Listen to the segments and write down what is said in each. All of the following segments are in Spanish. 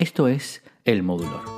Esto es El Modulor.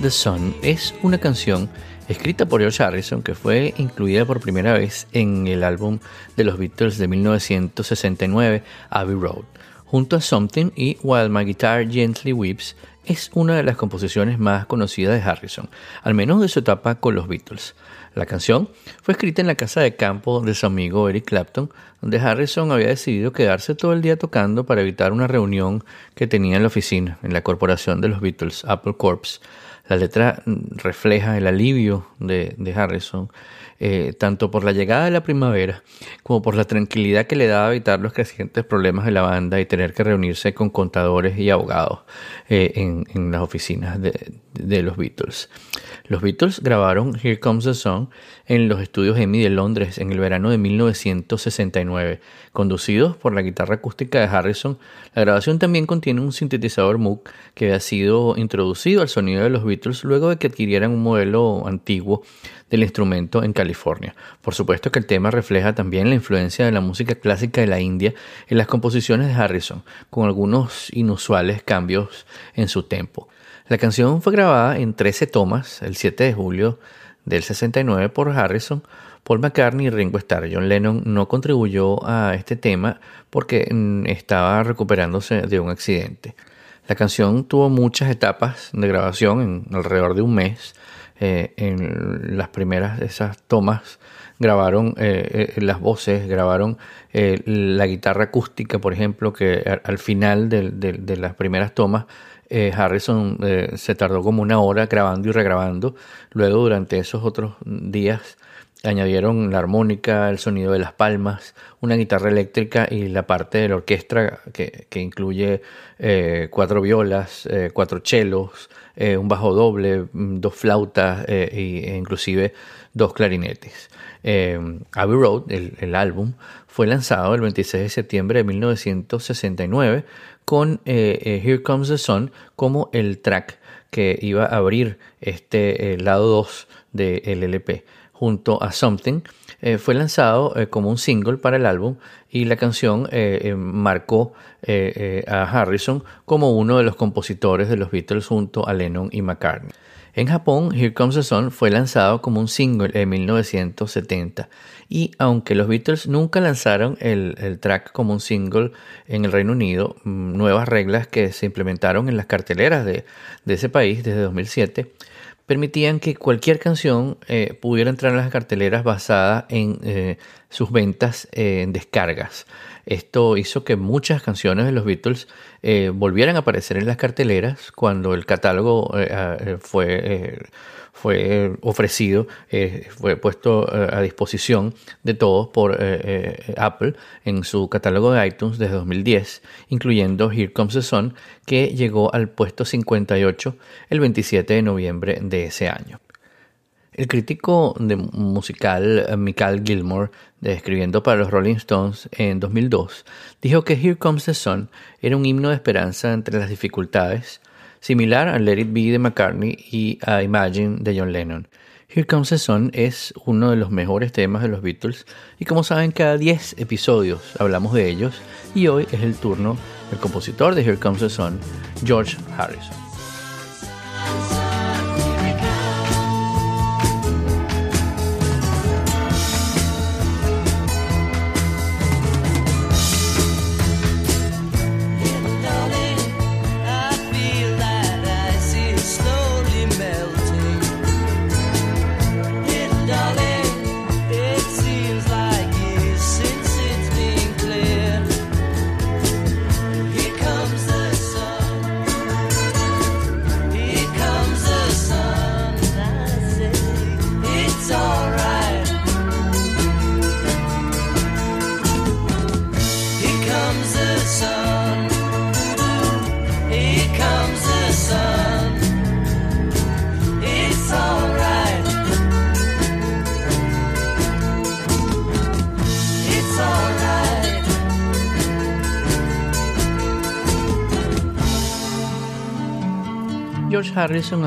The Sun es una canción escrita por George Harrison que fue incluida por primera vez en el álbum de los Beatles de 1969, Abbey Road. Junto a Something y While My Guitar Gently Weeps, es una de las composiciones más conocidas de Harrison, al menos de su etapa con los Beatles. La canción fue escrita en la casa de campo de su amigo Eric Clapton, donde Harrison había decidido quedarse todo el día tocando para evitar una reunión que tenía en la oficina, en la corporación de los Beatles, Apple Corps. La letra refleja el alivio de, Harrison, eh, tanto por la llegada de la primavera como por la tranquilidad que le daba evitar los crecientes problemas de la banda y tener que reunirse con contadores y abogados eh, en, las oficinas de los Beatles. Los Beatles grabaron Here Comes the Sun en los estudios EMI de Londres en el verano de 1969. Conducidos por la guitarra acústica de Harrison, la grabación también contiene un sintetizador Moog que había sido introducido al sonido de los Beatles luego de que adquirieran un modelo antiguo del instrumento en California. Por supuesto que el tema refleja también la influencia de la música clásica de la India en las composiciones de Harrison, con algunos inusuales cambios en su tempo. La canción fue grabada en 13 tomas el 7 de julio del 69 por Harrison, Paul McCartney y Ringo Starr. John Lennon no contribuyó a este tema porque mm, estaba recuperándose de un accidente. La canción tuvo muchas etapas de grabación en alrededor de un mes. Eh, en las primeras de esas tomas grabaron eh, eh, las voces, grabaron la guitarra acústica, por ejemplo, que al final de las primeras tomas eh, Harrison eh, se tardó como una hora grabando y regrabando. Luego, durante esos otros días, añadieron la armónica, el sonido de las palmas, una guitarra eléctrica y la parte de la orquesta que, incluye eh, cuatro violas, cuatro chelos, un bajo doble, mm, dos flautas e inclusive dos clarinetes. Abbey Road, el álbum, fue lanzado el 26 de septiembre de 1969 con eh, eh, Here Comes the Sun como el track que iba a abrir este eh, lado 2 del LP junto a Something. fue lanzado como un single para el álbum y la canción marcó a Harrison como uno de los compositores de los Beatles junto a Lennon y McCartney. En Japón, Here Comes the Sun fue lanzado como un single en 1970 y aunque los Beatles nunca lanzaron el, track como un single en el Reino Unido, mm, nuevas reglas que se implementaron en las carteleras de, ese país desde 2007 permitían que cualquier canción eh, pudiera entrar en las carteleras basada en eh, sus ventas en descargas. Esto hizo que muchas canciones de los Beatles eh, volvieran a aparecer en las carteleras cuando el catálogo eh, eh, fue, fue ofrecido, fue puesto a disposición de todos por Apple en su catálogo de iTunes desde 2010, incluyendo Here Comes the Sun, que llegó al puesto 58 el 27 de noviembre de ese año. El crítico de musical eh, Michael Gilmore, escribiendo para los Rolling Stones en 2002, dijo que Here Comes the Sun era un himno de esperanza entre las dificultades, similar a Let It Be de McCartney y a Imagine de John Lennon. Here Comes the Sun es uno de los mejores temas de los Beatles y como saben cada 10 episodios hablamos de ellos y hoy es el turno del compositor de Here Comes the Sun, George Harrison.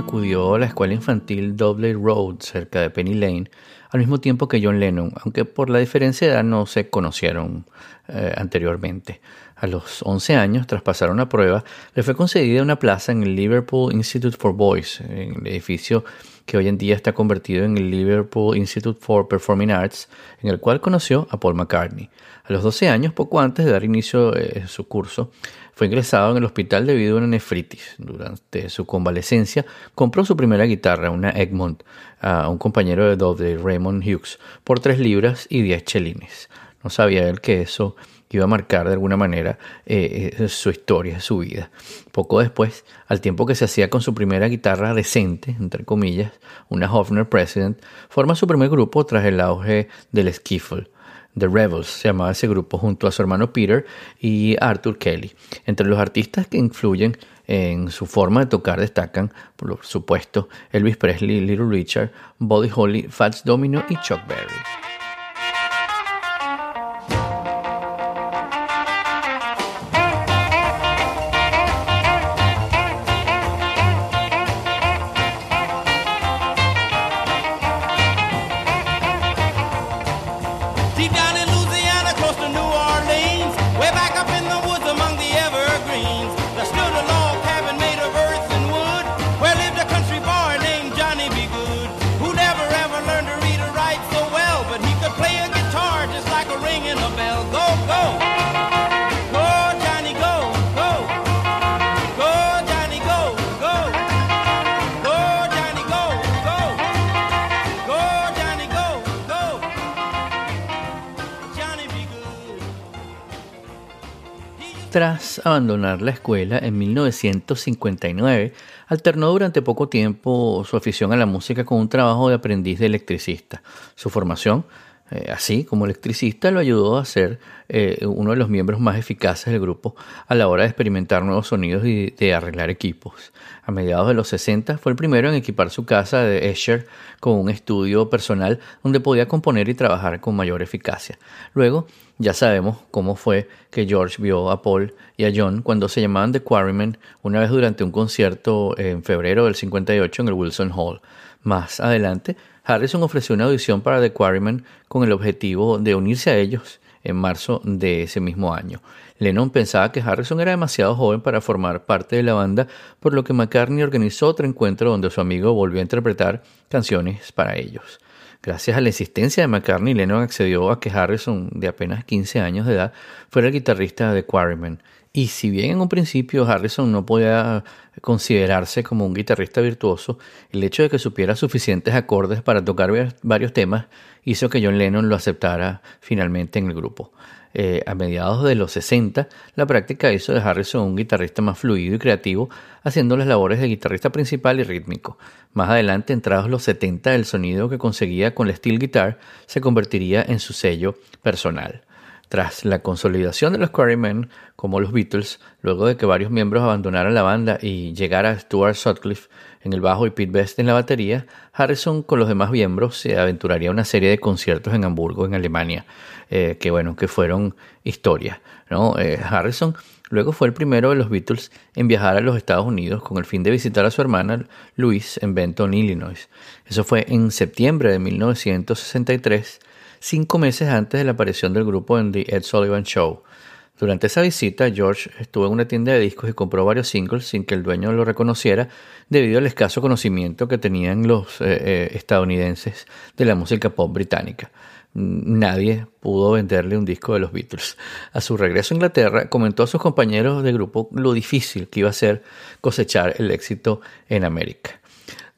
Acudió a la escuela infantil Double Road cerca de Penny Lane al mismo tiempo que John Lennon, aunque por la diferencia de edad no se conocieron eh, anteriormente. A los 11 años, tras pasar una prueba, le fue concedida una plaza en el Liverpool Institute for Boys, en el edificio que hoy en día está convertido en el Liverpool Institute for Performing Arts, en el cual conoció a Paul McCartney. A los 12 años, poco antes de dar inicio a eh, su curso, fue ingresado en el hospital debido a una nefritis. Durante su convalecencia, compró su primera guitarra, una Egmont, a un compañero de doble, Raymond Hughes, por 3 libras y 10 chelines. No sabía él que eso iba a marcar de alguna manera eh, eh, su historia, su vida. Poco después, al tiempo que se hacía con su primera guitarra decente, entre comillas, una Hofner President, forma su primer grupo tras el auge del skiffle. The Rebels se llamaba ese grupo junto a su hermano Peter y Arthur Kelly. Entre los artistas que influyen en su forma de tocar destacan, por supuesto, Elvis Presley, Little Richard, Buddy Holly, Fats Domino y Chuck Berry. Tras abandonar la escuela en 1959, alternó durante poco tiempo su afición a la música con un trabajo de aprendiz de electricista. Su formación, eh, así como electricista, lo ayudó a ser eh, uno de los miembros más eficaces del grupo a la hora de experimentar nuevos sonidos y de arreglar equipos. A mediados de los 60 fue el primero en equipar su casa de Escher con un estudio personal donde podía componer y trabajar con mayor eficacia. Luego, ya sabemos cómo fue que George vio a Paul y a John cuando se llamaban The Quarrymen una vez durante un concierto en febrero del 58 en el Wilson Hall. Más adelante, Harrison ofreció una audición para The Quarrymen con el objetivo de unirse a ellos en marzo de ese mismo año. Lennon pensaba que Harrison era demasiado joven para formar parte de la banda, por lo que McCartney organizó otro encuentro donde su amigo volvió a interpretar canciones para ellos. Gracias a la insistencia de McCartney, Lennon accedió a que Harrison, de apenas 15 años de edad, fuera el guitarrista de Quarrymen. Y si bien en un principio Harrison no podía considerarse como un guitarrista virtuoso, el hecho de que supiera suficientes acordes para tocar varios temas hizo que John Lennon lo aceptara finalmente en el grupo. Eh, a mediados de los 60, la práctica hizo de Harrison un guitarrista más fluido y creativo, haciendo las labores de guitarrista principal y rítmico. Más adelante, entrados los 70, el sonido que conseguía con la steel guitar se convertiría en su sello personal. Tras la consolidación de los Quarrymen como los Beatles, luego de que varios miembros abandonaran la banda y llegara Stuart Sutcliffe en el bajo y Pete Best en la batería, Harrison con los demás miembros se aventuraría a una serie de conciertos en Hamburgo, en Alemania, eh, que bueno, que fueron historia. ¿no? Eh, Harrison luego fue el primero de los Beatles en viajar a los Estados Unidos con el fin de visitar a su hermana Louise en Benton, Illinois. Eso fue en septiembre de 1963 cinco meses antes de la aparición del grupo en The Ed Sullivan Show. Durante esa visita, George estuvo en una tienda de discos y compró varios singles sin que el dueño lo reconociera debido al escaso conocimiento que tenían los eh, eh, estadounidenses de la música pop británica. Nadie pudo venderle un disco de los Beatles. A su regreso a Inglaterra, comentó a sus compañeros de grupo lo difícil que iba a ser cosechar el éxito en América.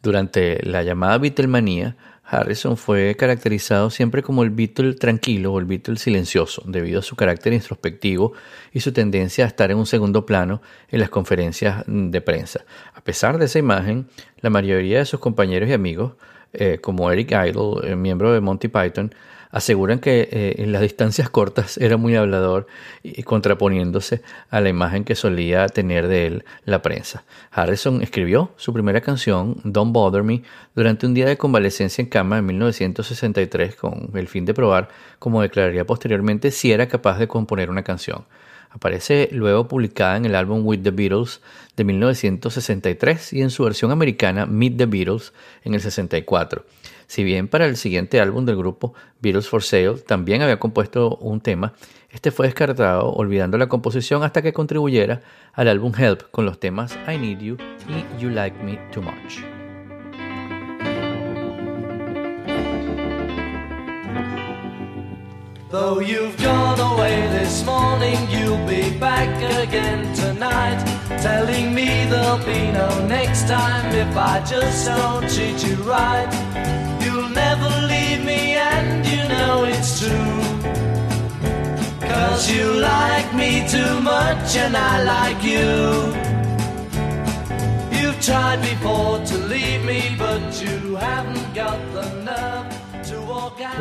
Durante la llamada Beatlemania, Harrison fue caracterizado siempre como el Beatle tranquilo o el Beatle silencioso, debido a su carácter introspectivo y su tendencia a estar en un segundo plano en las conferencias de prensa. A pesar de esa imagen, la mayoría de sus compañeros y amigos, eh, como Eric Idle, miembro de Monty Python, aseguran que eh, en las distancias cortas era muy hablador y contraponiéndose a la imagen que solía tener de él la prensa. Harrison escribió su primera canción, Don't Bother Me, durante un día de convalecencia en cama en 1963 con el fin de probar, como declararía posteriormente, si era capaz de componer una canción. Aparece luego publicada en el álbum With the Beatles de 1963 y en su versión americana Meet the Beatles en el 64. Si bien para el siguiente álbum del grupo, Beatles for Sale, también había compuesto un tema, este fue descartado olvidando la composición hasta que contribuyera al álbum Help con los temas I Need You y You Like Me Too Much. Though you've gone away this morning, you'll be back again tonight. Telling me there'll be no next time if I just don't treat you right. You'll never leave me, and you know it's true. Cause you like me too much, and I like you. You've tried before to leave me, but you haven't got the nerve.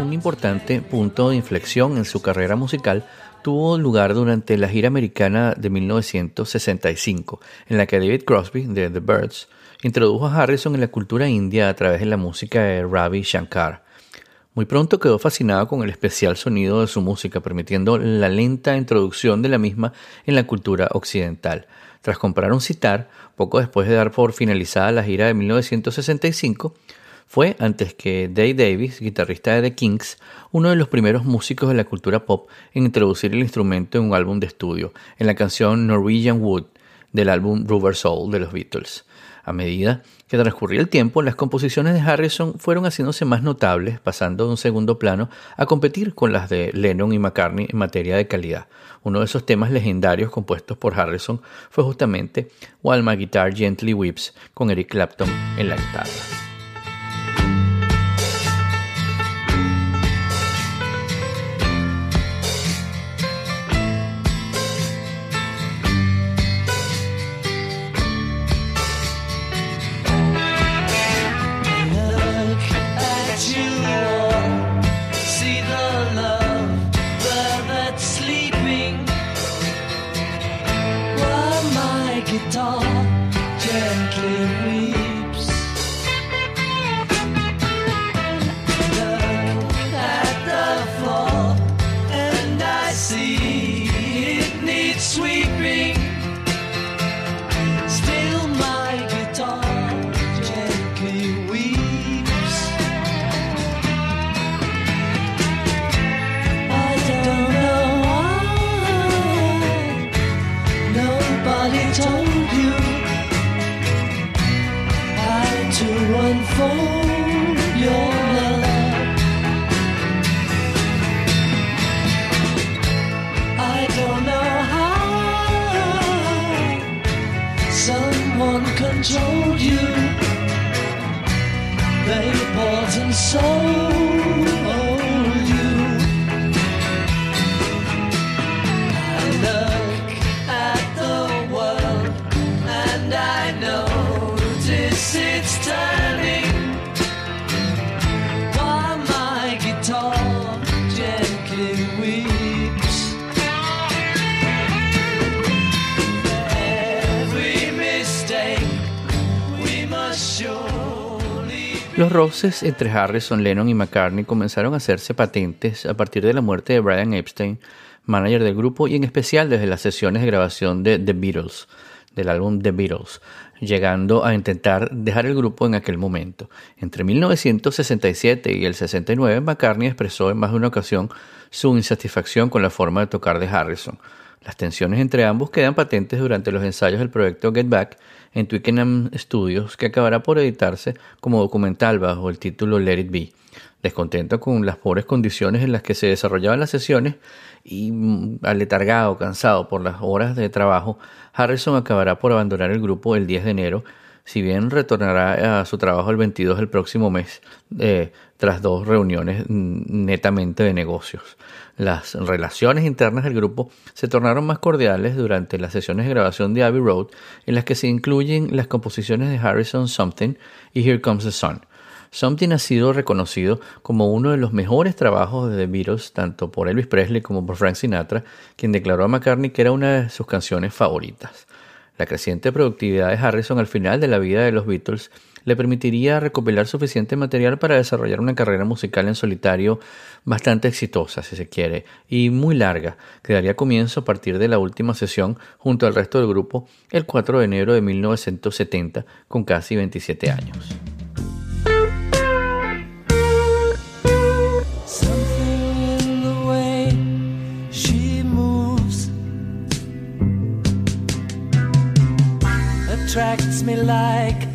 Un importante punto de inflexión en su carrera musical tuvo lugar durante la gira americana de 1965, en la que David Crosby, de The Birds, introdujo a Harrison en la cultura india a través de la música de Ravi Shankar. Muy pronto quedó fascinado con el especial sonido de su música, permitiendo la lenta introducción de la misma en la cultura occidental. Tras comprar un citar, poco después de dar por finalizada la gira de 1965, fue, antes que Dave Davis, guitarrista de The Kings, uno de los primeros músicos de la cultura pop en introducir el instrumento en un álbum de estudio, en la canción Norwegian Wood del álbum Rubber Soul de los Beatles. A medida que transcurría el tiempo, las composiciones de Harrison fueron haciéndose más notables, pasando de un segundo plano a competir con las de Lennon y McCartney en materia de calidad. Uno de esos temas legendarios compuestos por Harrison fue justamente While My Guitar Gently Weeps con Eric Clapton en la guitarra. told you. That your poison soul Los roces entre Harrison, Lennon y McCartney comenzaron a hacerse patentes a partir de la muerte de Brian Epstein, manager del grupo, y en especial desde las sesiones de grabación de The Beatles, del álbum The Beatles, llegando a intentar dejar el grupo en aquel momento. Entre 1967 y el 69, McCartney expresó en más de una ocasión su insatisfacción con la forma de tocar de Harrison. Las tensiones entre ambos quedan patentes durante los ensayos del proyecto Get Back en Twickenham Studios, que acabará por editarse como documental bajo el título Let It Be. Descontento con las pobres condiciones en las que se desarrollaban las sesiones y mm, aletargado, cansado por las horas de trabajo, Harrison acabará por abandonar el grupo el 10 de enero, si bien retornará a su trabajo el 22 del próximo mes, eh, tras dos reuniones mm, netamente de negocios. Las relaciones internas del grupo se tornaron más cordiales durante las sesiones de grabación de Abbey Road, en las que se incluyen las composiciones de Harrison Something y Here Comes the Sun. Something ha sido reconocido como uno de los mejores trabajos de The Beatles, tanto por Elvis Presley como por Frank Sinatra, quien declaró a McCartney que era una de sus canciones favoritas. La creciente productividad de Harrison al final de la vida de los Beatles le permitiría recopilar suficiente material para desarrollar una carrera musical en solitario bastante exitosa, si se quiere, y muy larga, que daría comienzo a partir de la última sesión junto al resto del grupo el 4 de enero de 1970, con casi 27 años. attracts me like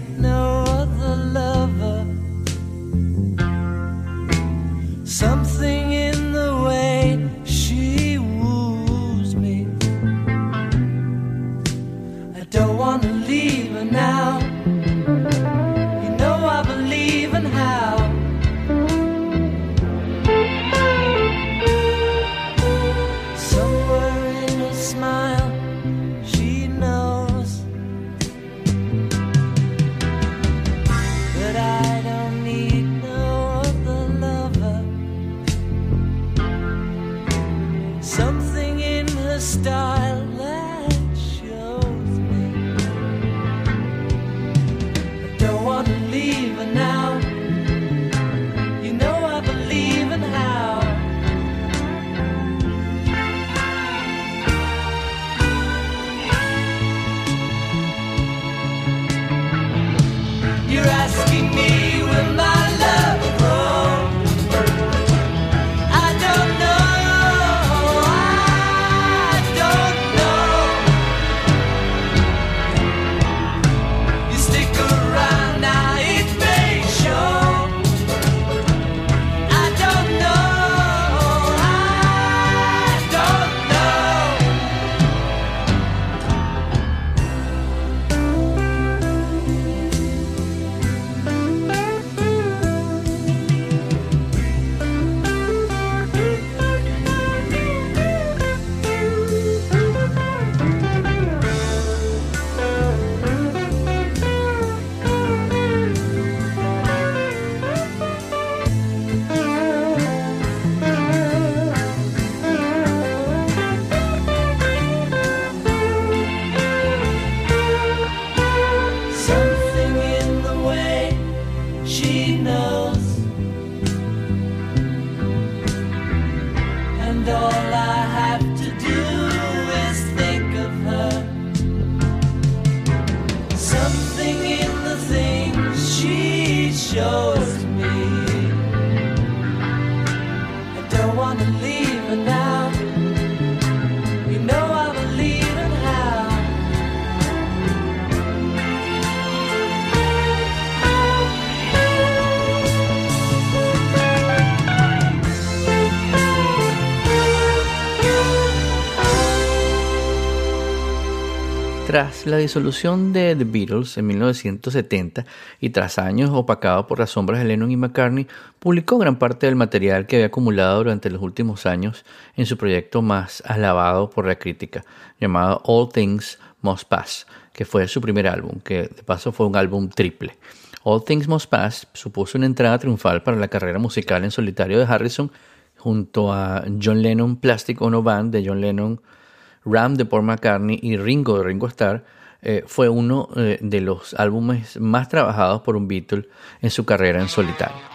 La disolución de The Beatles en 1970 y tras años opacado por las sombras de Lennon y McCartney, publicó gran parte del material que había acumulado durante los últimos años en su proyecto más alabado por la crítica, llamado All Things Must Pass, que fue su primer álbum, que de paso fue un álbum triple. All Things Must Pass supuso una entrada triunfal para la carrera musical en solitario de Harrison junto a John Lennon Plastic Ono Band de John Lennon Ram de Paul McCartney y Ringo de Ringo Starr, eh, fue uno eh, de los álbumes más trabajados por un Beatle en su carrera en solitario.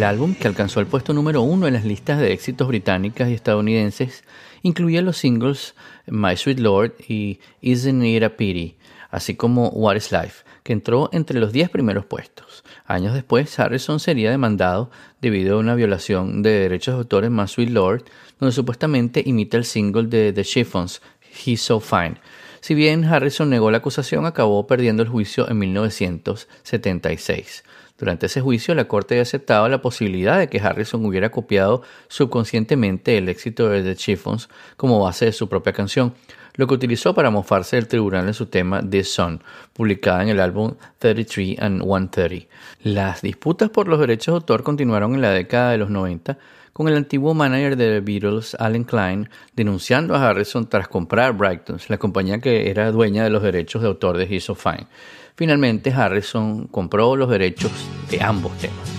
El álbum, que alcanzó el puesto número uno en las listas de éxitos británicas y estadounidenses, incluía los singles My Sweet Lord y Isn't It a Pity, así como What is Life, que entró entre los diez primeros puestos. Años después, Harrison sería demandado debido a una violación de derechos de autor en My Sweet Lord, donde supuestamente imita el single de The Chiffons, He's So Fine. Si bien Harrison negó la acusación, acabó perdiendo el juicio en 1976. Durante ese juicio, la Corte había aceptado la posibilidad de que Harrison hubiera copiado subconscientemente el éxito de The Chiffons como base de su propia canción, lo que utilizó para mofarse del tribunal en su tema The Sun, publicada en el álbum 33 and 130. Las disputas por los derechos de autor continuaron en la década de los 90, con el antiguo manager de The Beatles, Alan Klein, denunciando a Harrison tras comprar Brightons, la compañía que era dueña de los derechos de autor de He's So Fine. Finalmente, Harrison compró los derechos de ambos temas.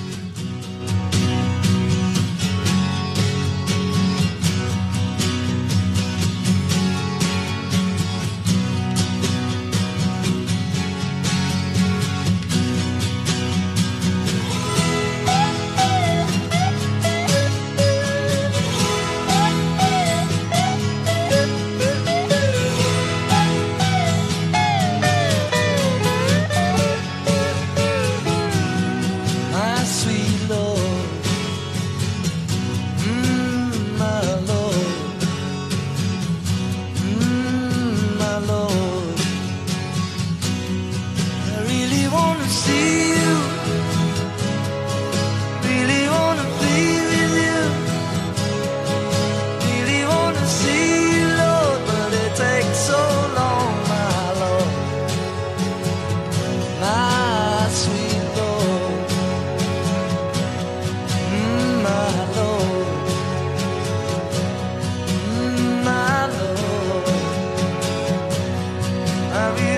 I'll be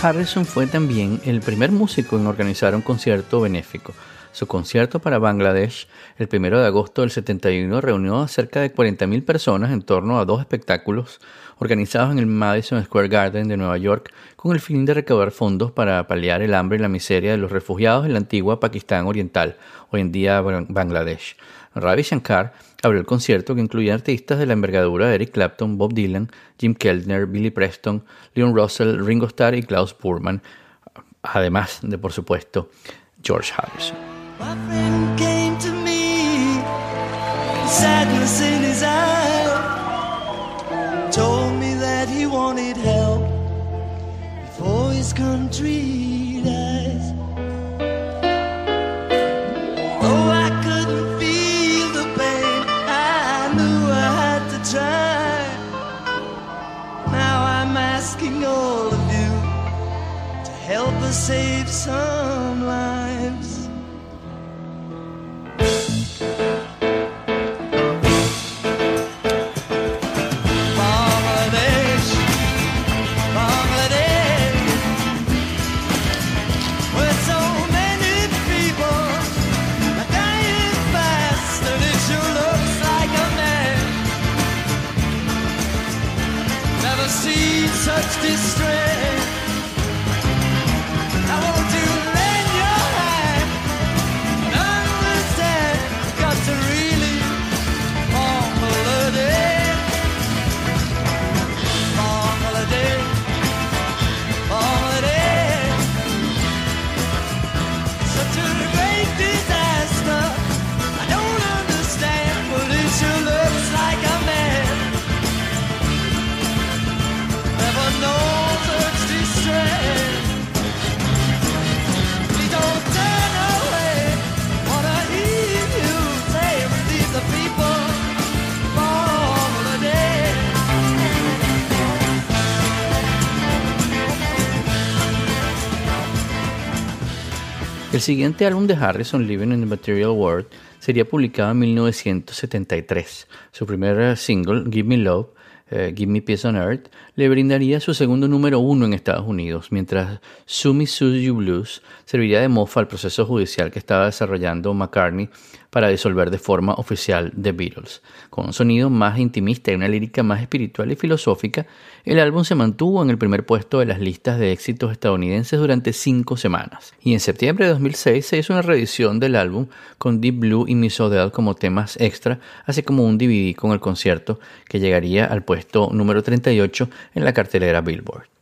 Harrison fue también el primer músico en organizar un concierto benéfico. Su concierto para Bangladesh, el 1 de agosto del 71, reunió a cerca de 40.000 personas en torno a dos espectáculos organizados en el Madison Square Garden de Nueva York con el fin de recaudar fondos para paliar el hambre y la miseria de los refugiados en la antigua Pakistán Oriental, hoy en día Bangladesh. Ravi Shankar abrió el concierto que incluía artistas de la envergadura Eric Clapton, Bob Dylan, Jim Keltner, Billy Preston, Leon Russell, Ringo Starr y Klaus Burman, además de, por supuesto, George Harrison. help us save some. Siguiente álbum de Harrison, Living in the Material World, sería publicado en 1973. Su primer single, Give Me Love, eh, Give Me Peace on Earth, le brindaría su segundo número uno en Estados Unidos, mientras Sumi You Blues serviría de mofa al proceso judicial que estaba desarrollando McCartney para disolver de forma oficial The Beatles. Con un sonido más intimista y una lírica más espiritual y filosófica, el álbum se mantuvo en el primer puesto de las listas de éxitos estadounidenses durante cinco semanas. Y en septiembre de 2006 se hizo una reedición del álbum con Deep Blue y Miss Odell como temas extra, así como un DVD con el concierto que llegaría al puesto número 38 en la cartelera Billboard.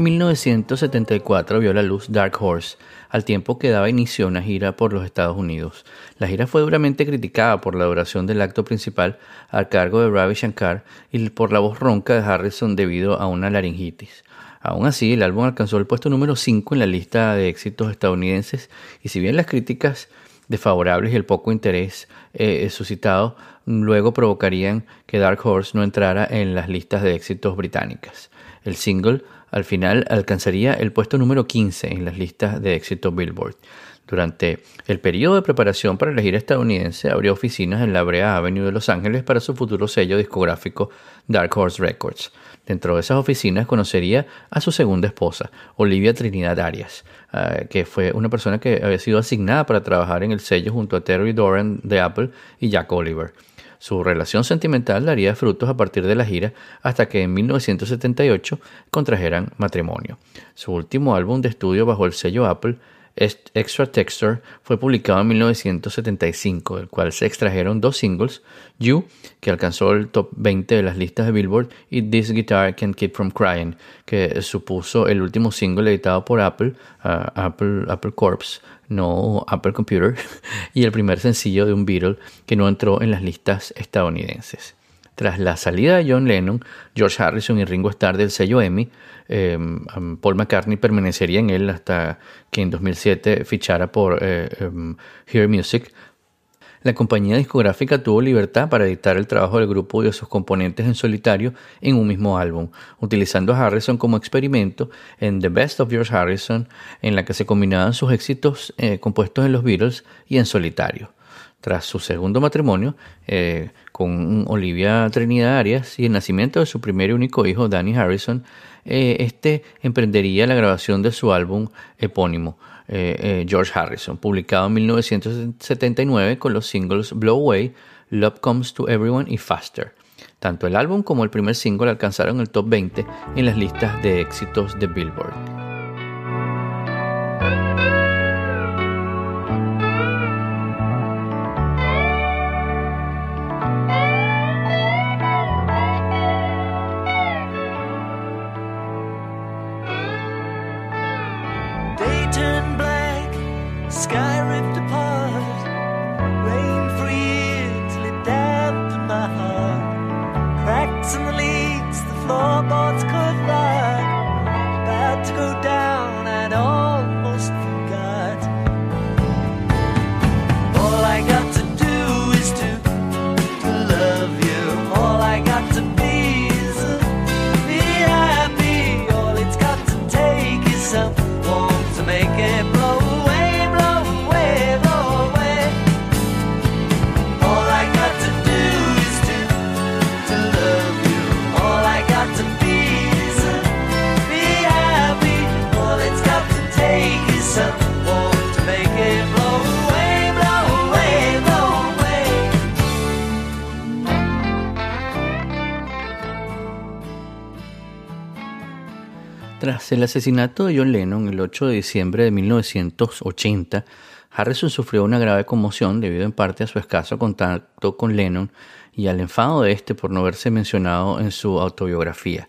1974 vio la luz Dark Horse, al tiempo que daba inicio a una gira por los Estados Unidos. La gira fue duramente criticada por la duración del acto principal a cargo de Ravi Shankar y por la voz ronca de Harrison debido a una laringitis. Aún así, el álbum alcanzó el puesto número 5 en la lista de éxitos estadounidenses y si bien las críticas desfavorables y el poco interés eh, suscitado luego provocarían que Dark Horse no entrara en las listas de éxitos británicas. El single al final alcanzaría el puesto número 15 en las listas de éxito Billboard. Durante el periodo de preparación para la gira estadounidense, abrió oficinas en la Brea Avenue de Los Ángeles para su futuro sello discográfico Dark Horse Records. Dentro de esas oficinas conocería a su segunda esposa, Olivia Trinidad Arias, eh, que fue una persona que había sido asignada para trabajar en el sello junto a Terry Doran de Apple y Jack Oliver. Su relación sentimental daría frutos a partir de la gira hasta que en 1978 contrajeran matrimonio. Su último álbum de estudio bajo el sello Apple Extra Texture fue publicado en 1975, del cual se extrajeron dos singles, You, que alcanzó el top 20 de las listas de Billboard, y This Guitar Can't Keep From Crying, que supuso el último single editado por Apple, uh, Apple, Apple no Apple Computer, y el primer sencillo de un Beatle que no entró en las listas estadounidenses. Tras la salida de John Lennon, George Harrison y Ringo Starr del sello EMI, em, Paul McCartney permanecería en él hasta que en 2007 fichara por eh, em, Hear Music. La compañía discográfica tuvo libertad para editar el trabajo del grupo y de sus componentes en solitario en un mismo álbum, utilizando a Harrison como experimento en The Best of George Harrison, en la que se combinaban sus éxitos eh, compuestos en los Beatles y en solitario. Tras su segundo matrimonio eh, con Olivia Trinidad Arias y el nacimiento de su primer y único hijo, Danny Harrison, eh, este emprendería la grabación de su álbum epónimo, eh, George Harrison, publicado en 1979 con los singles Blow Away, Love Comes to Everyone y Faster. Tanto el álbum como el primer single alcanzaron el top 20 en las listas de éxitos de Billboard. El asesinato de John Lennon el 8 de diciembre de 1980, Harrison sufrió una grave conmoción debido en parte a su escaso contacto con Lennon y al enfado de este por no haberse mencionado en su autobiografía.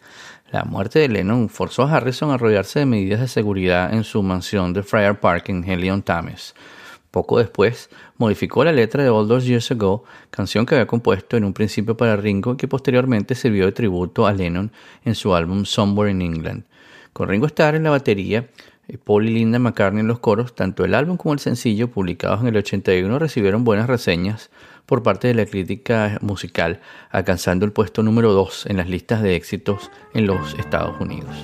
La muerte de Lennon forzó a Harrison a rodearse de medidas de seguridad en su mansión de Friar Park en Helion Thames. Poco después, modificó la letra de All Those Years Ago, canción que había compuesto en un principio para Ringo y que posteriormente sirvió de tributo a Lennon en su álbum Somewhere in England. Con Ringo Starr en la batería, eh, Paul y Linda McCartney en los coros, tanto el álbum como el sencillo, publicados en el 81, recibieron buenas reseñas por parte de la crítica musical, alcanzando el puesto número 2 en las listas de éxitos en los Estados Unidos.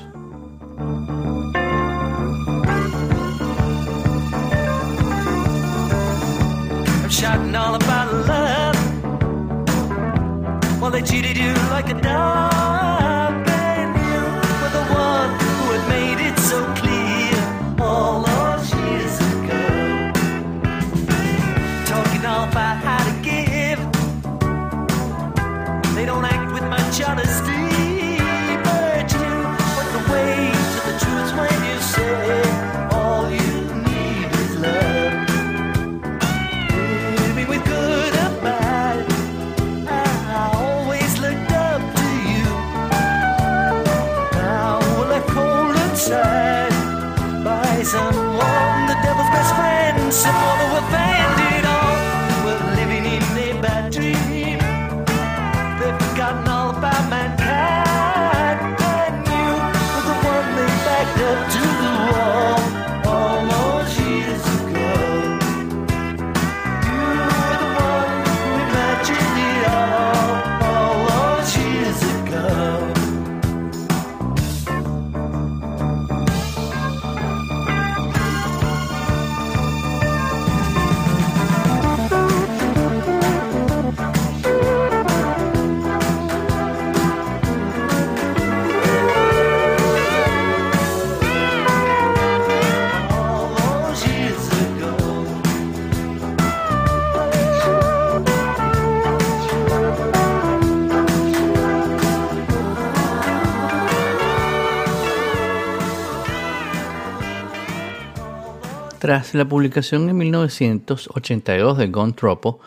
Tras la publicación en 1982 de Gone Tropo,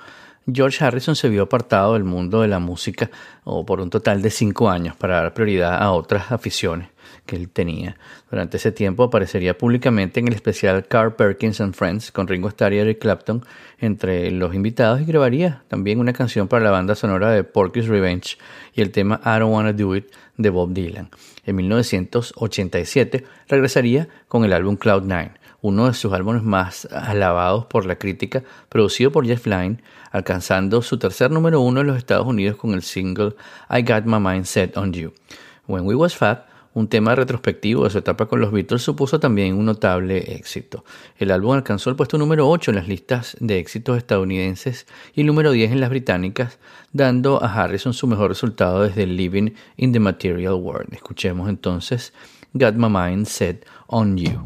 George Harrison se vio apartado del mundo de la música o por un total de cinco años para dar prioridad a otras aficiones que él tenía. Durante ese tiempo aparecería públicamente en el especial Carl Perkins and Friends con Ringo Starr y Eric Clapton entre los invitados y grabaría también una canción para la banda sonora de Porky's Revenge y el tema I Don't Wanna Do It de Bob Dylan. En 1987 regresaría con el álbum Cloud Nine uno de sus álbumes más alabados por la crítica, producido por Jeff Lynne, alcanzando su tercer número uno en los Estados Unidos con el single I Got My Mind Set on You. When We Was Fab un tema retrospectivo de su etapa con los Beatles supuso también un notable éxito. El álbum alcanzó el puesto número 8 en las listas de éxitos estadounidenses y número 10 en las británicas, dando a Harrison su mejor resultado desde Living in the Material World. Escuchemos entonces Got My Mind Set on You.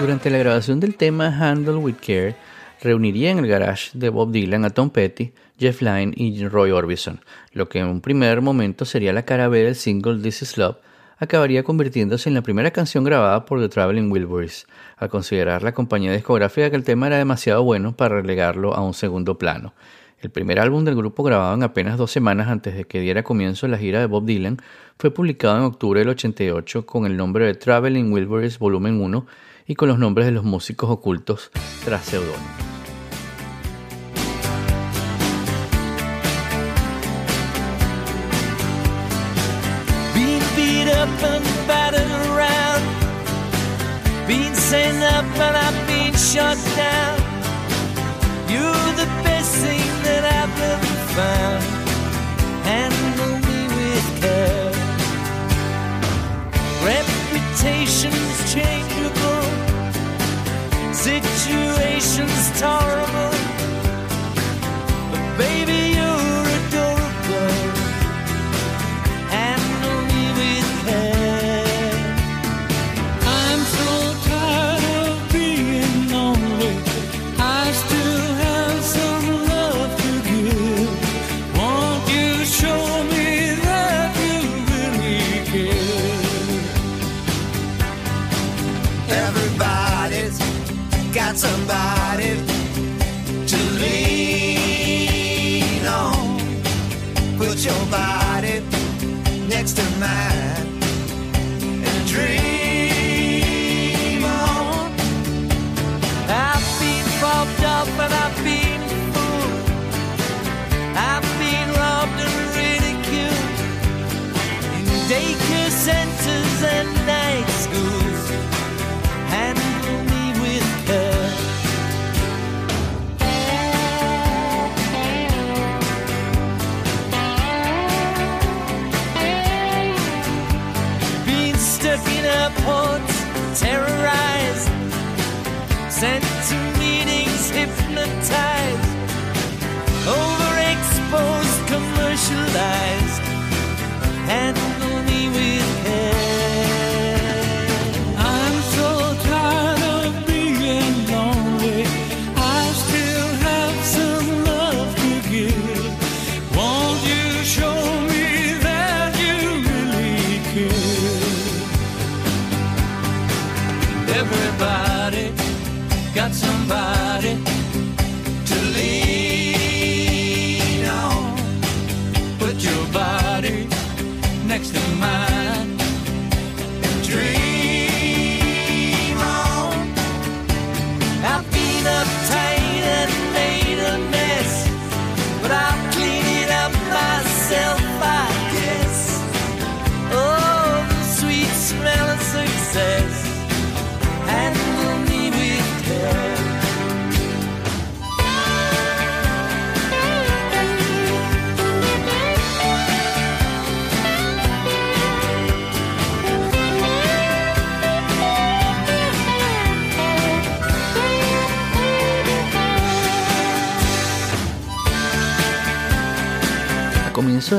Durante la grabación del tema Handle with Care, reuniría en el garage de Bob Dylan a Tom Petty, Jeff Lynne y Roy Orbison, lo que en un primer momento sería la cara B del single This Is Love, acabaría convirtiéndose en la primera canción grabada por The Traveling Wilburys, al considerar la compañía discográfica que el tema era demasiado bueno para relegarlo a un segundo plano. El primer álbum del grupo grabado en apenas dos semanas antes de que diera comienzo la gira de Bob Dylan fue publicado en octubre del 88 con el nombre de Traveling Wilburys Volumen 1 y con los nombres de los músicos ocultos tras seudónimos. Me with care. Reputation's changeable, situations tolerable. But baby, the time.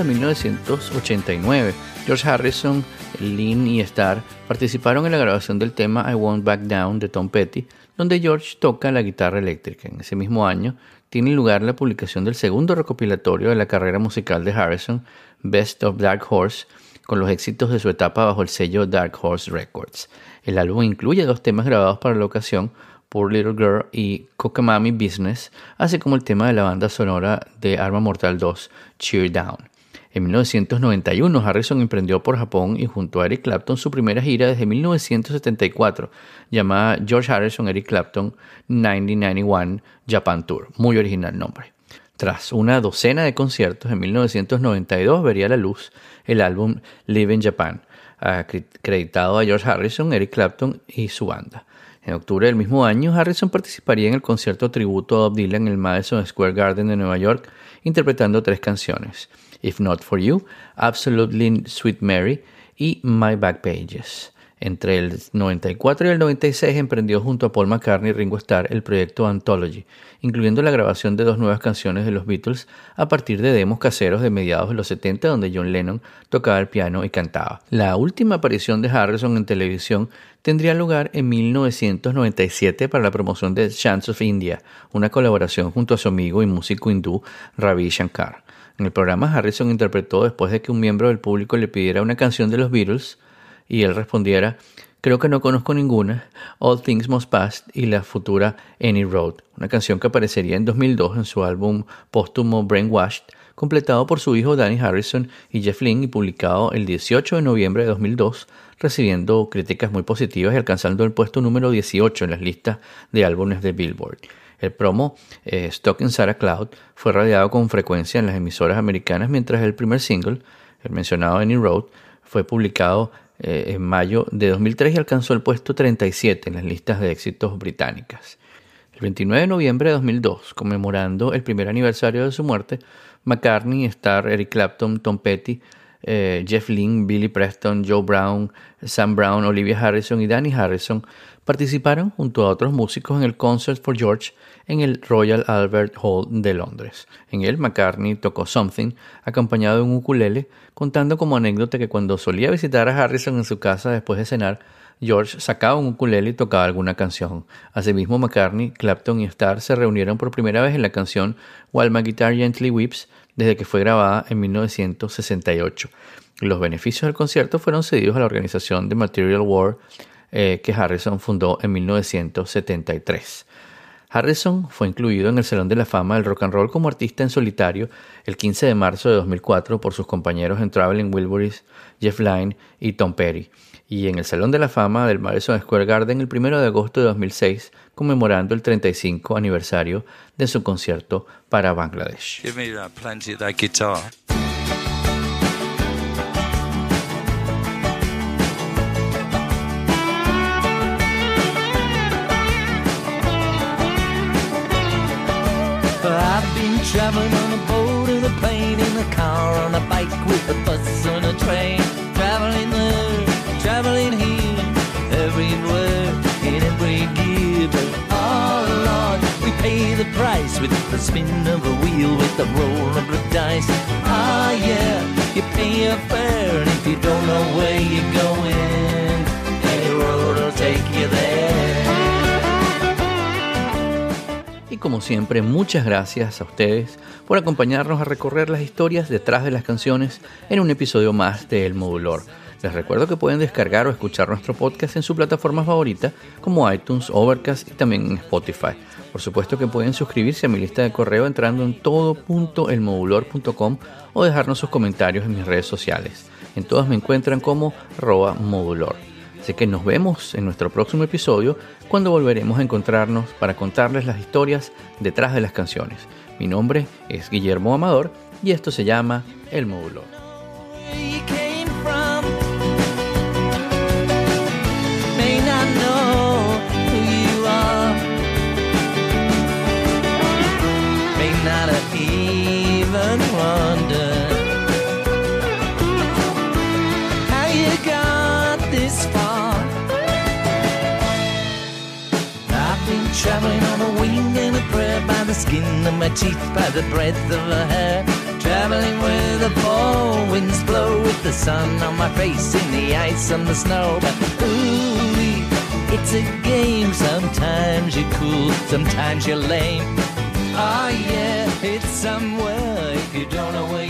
De 1989, George Harrison, Lynn y Starr participaron en la grabación del tema I Won't Back Down de Tom Petty, donde George toca la guitarra eléctrica. En ese mismo año tiene lugar la publicación del segundo recopilatorio de la carrera musical de Harrison, Best of Dark Horse, con los éxitos de su etapa bajo el sello Dark Horse Records. El álbum incluye dos temas grabados para la ocasión, Poor Little Girl y Kokamami Business, así como el tema de la banda sonora de Arma Mortal 2, Cheer Down. En 1991, Harrison emprendió por Japón y junto a Eric Clapton su primera gira desde 1974, llamada George Harrison Eric Clapton 1991 Japan Tour, muy original nombre. Tras una docena de conciertos, en 1992 vería la luz el álbum Live in Japan, acreditado a George Harrison, Eric Clapton y su banda. En octubre del mismo año, Harrison participaría en el concierto tributo a Bob Dylan en el Madison Square Garden de Nueva York, interpretando tres canciones: If Not For You, Absolutely Sweet Mary y My Back Pages. Entre el 94 y el 96 emprendió junto a Paul McCartney y Ringo Starr el proyecto Anthology, incluyendo la grabación de dos nuevas canciones de los Beatles a partir de demos caseros de mediados de los 70 donde John Lennon tocaba el piano y cantaba. La última aparición de Harrison en televisión tendría lugar en 1997 para la promoción de Chance of India, una colaboración junto a su amigo y músico hindú Ravi Shankar. En el programa Harrison interpretó después de que un miembro del público le pidiera una canción de los Beatles y él respondiera Creo que no conozco ninguna, All Things Must Pass y la futura Any Road, una canción que aparecería en 2002 en su álbum póstumo Brainwashed, completado por su hijo Danny Harrison y Jeff Lynne y publicado el 18 de noviembre de 2002, recibiendo críticas muy positivas y alcanzando el puesto número 18 en las listas de álbumes de Billboard. El promo eh, Stock in Sarah Cloud fue radiado con frecuencia en las emisoras americanas, mientras el primer single, el mencionado Any Road, fue publicado eh, en mayo de 2003 y alcanzó el puesto 37 en las listas de éxitos británicas. El 29 de noviembre de 2002, conmemorando el primer aniversario de su muerte, McCartney, Starr, Eric Clapton, Tom Petty, eh, Jeff Lynne, Billy Preston, Joe Brown, Sam Brown, Olivia Harrison y Danny Harrison participaron junto a otros músicos en el Concert for George en el Royal Albert Hall de Londres. En él, McCartney tocó Something acompañado de un ukulele, contando como anécdota que cuando solía visitar a Harrison en su casa después de cenar, George sacaba un ukulele y tocaba alguna canción. Asimismo, McCartney, Clapton y Starr se reunieron por primera vez en la canción While My Guitar Gently Weeps desde que fue grabada en 1968. Los beneficios del concierto fueron cedidos a la organización de Material War eh, que Harrison fundó en 1973. Harrison fue incluido en el Salón de la Fama del Rock and Roll como artista en solitario el 15 de marzo de 2004 por sus compañeros en Traveling Wilburys, Jeff Lynne y Tom Petty, y en el Salón de la Fama del Madison Square Garden el 1 de agosto de 2006, conmemorando el 35 aniversario de su concierto para Bangladesh. Give me that plenty of that guitar. Traveling on a boat, in a plane, in a car, on a bike, with a bus, on a train. Traveling there, traveling here, everywhere, in every gear. But oh Lord, we pay the price with the spin of a wheel, with the roll of the dice. Ah yeah, you pay your fare, and if you don't know where you're going, como siempre, muchas gracias a ustedes por acompañarnos a recorrer las historias detrás de las canciones en un episodio más de El Modulor. Les recuerdo que pueden descargar o escuchar nuestro podcast en su plataforma favorita como iTunes, Overcast y también en Spotify. Por supuesto que pueden suscribirse a mi lista de correo entrando en todo.elmodulor.com o dejarnos sus comentarios en mis redes sociales. En todas me encuentran como arroba modulor. Así que nos vemos en nuestro próximo episodio cuando volveremos a encontrarnos para contarles las historias detrás de las canciones. Mi nombre es Guillermo Amador y esto se llama El Módulo. Skin of my teeth, by the breadth of a hair. Traveling where the fall winds blow with the sun on my face in the ice and the snow. But ooh, it's a game. Sometimes you're cool, sometimes you're lame. Oh yeah, it's somewhere if you don't know where.